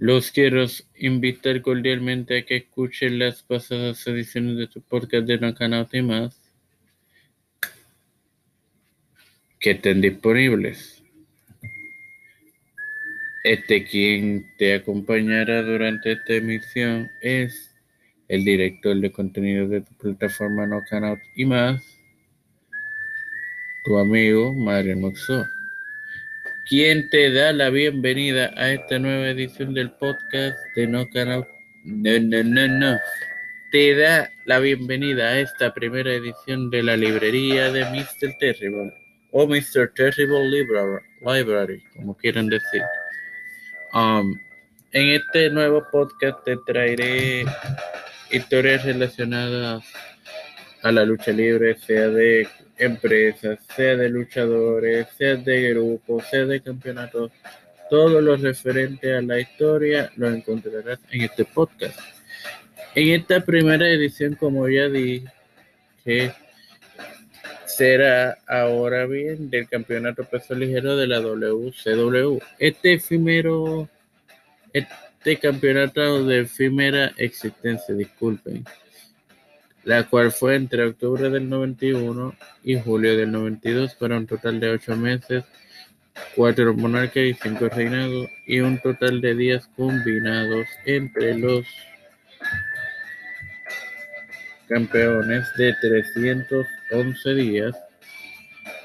Los quiero invitar cordialmente a que escuchen las pasadas ediciones de tu podcast de Knockout y más que estén disponibles. Este quien te acompañará durante esta emisión es el director de contenido de tu plataforma Knockout y más, tu amigo Mario Moxó quien te da la bienvenida a esta nueva edición del podcast de No Canal. No, no, no, no. Te da la bienvenida a esta primera edición de la librería de Mr. Terrible o Mr. Terrible Library, como quieran decir. Um, en este nuevo podcast te traeré historias relacionadas a la lucha libre, sea de empresas, sea de luchadores, sea de grupos, sea de campeonatos, todo lo referente a la historia lo encontrarás en este podcast. En esta primera edición, como ya dije, será ahora bien del campeonato peso ligero de la WCW. Este efímero, este campeonato de efímera existencia, disculpen la cual fue entre octubre del 91 y julio del 92 para un total de ocho meses, cuatro monarcas y cinco reinados y un total de días combinados entre los campeones de 311 días.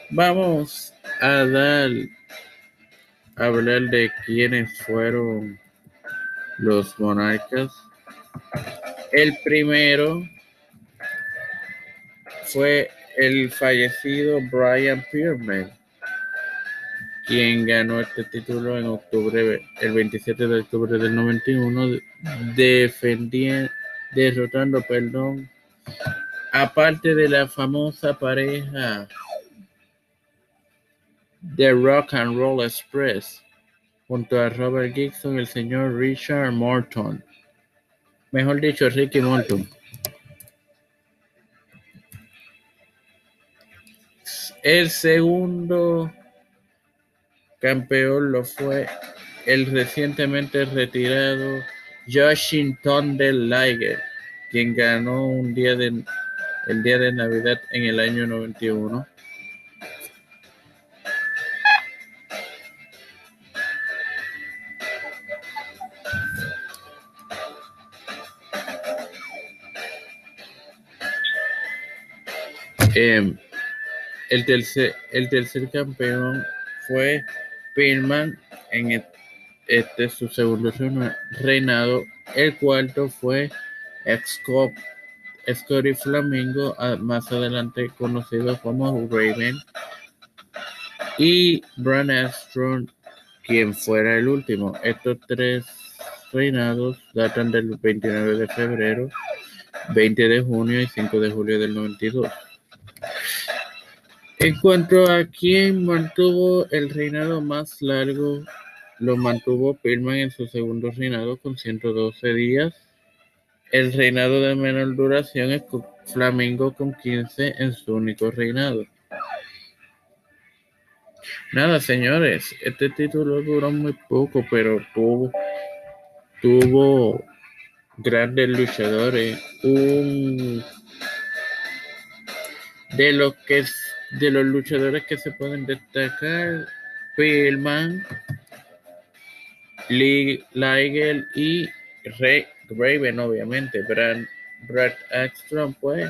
Vamos a dar a hablar de quiénes fueron los monarcas. El primero fue el fallecido Brian Pierman, quien ganó este título en octubre, el 27 de octubre del 91, defendiendo, derrotando, perdón, aparte de la famosa pareja de Rock and Roll Express, junto a Robert Gibson, el señor Richard Morton, mejor dicho, Ricky Morton. El segundo campeón lo fue el recientemente retirado Washington del Liger, quien ganó un día de, el día de Navidad en el año 91. Eh, el tercer, campeón fue Pillman en este su segundo reinado. El cuarto fue Scotty Flamingo, más adelante conocido como Raven. Y Bran Astron, quien fuera el último. Estos tres reinados datan del 29 de febrero, 20 de junio y 5 de julio del 92. En cuanto a quién mantuvo el reinado más largo, lo mantuvo Pillman en su segundo reinado con 112 días. El reinado de menor duración es Flamingo con 15 en su único reinado. Nada, señores, este título duró muy poco, pero tuvo, tuvo grandes luchadores. Un de lo que de los luchadores que se pueden destacar, Pillman, Lee Liger y Ray Raven, obviamente. Brad, Brad Axstrom, pues,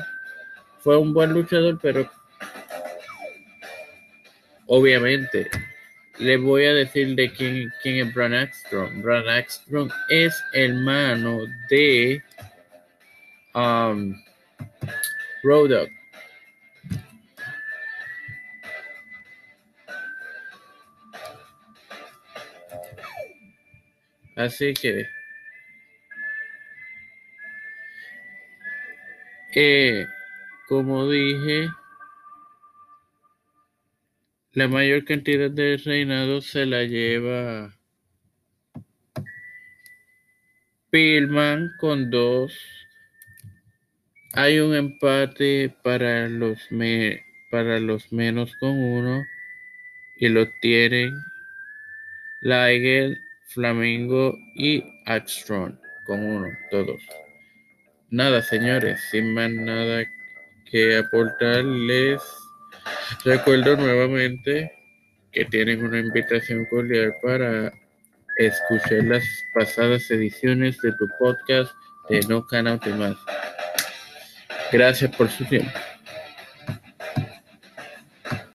fue un buen luchador, pero obviamente le voy a decir de quién, quién es Brad Axstrom. Brad Axstrom es hermano de um, Así que como dije, la mayor cantidad de reinados se la lleva Pillman con dos. Hay un empate para los, para los menos con uno y lo tienen Lager Flamingo y Axtron, con uno, todos. Nada, señores, sin más nada que aportarles, recuerdo nuevamente que tienen una invitación cordial para escuchar las pasadas ediciones de tu podcast de No Canal más. Gracias por su tiempo.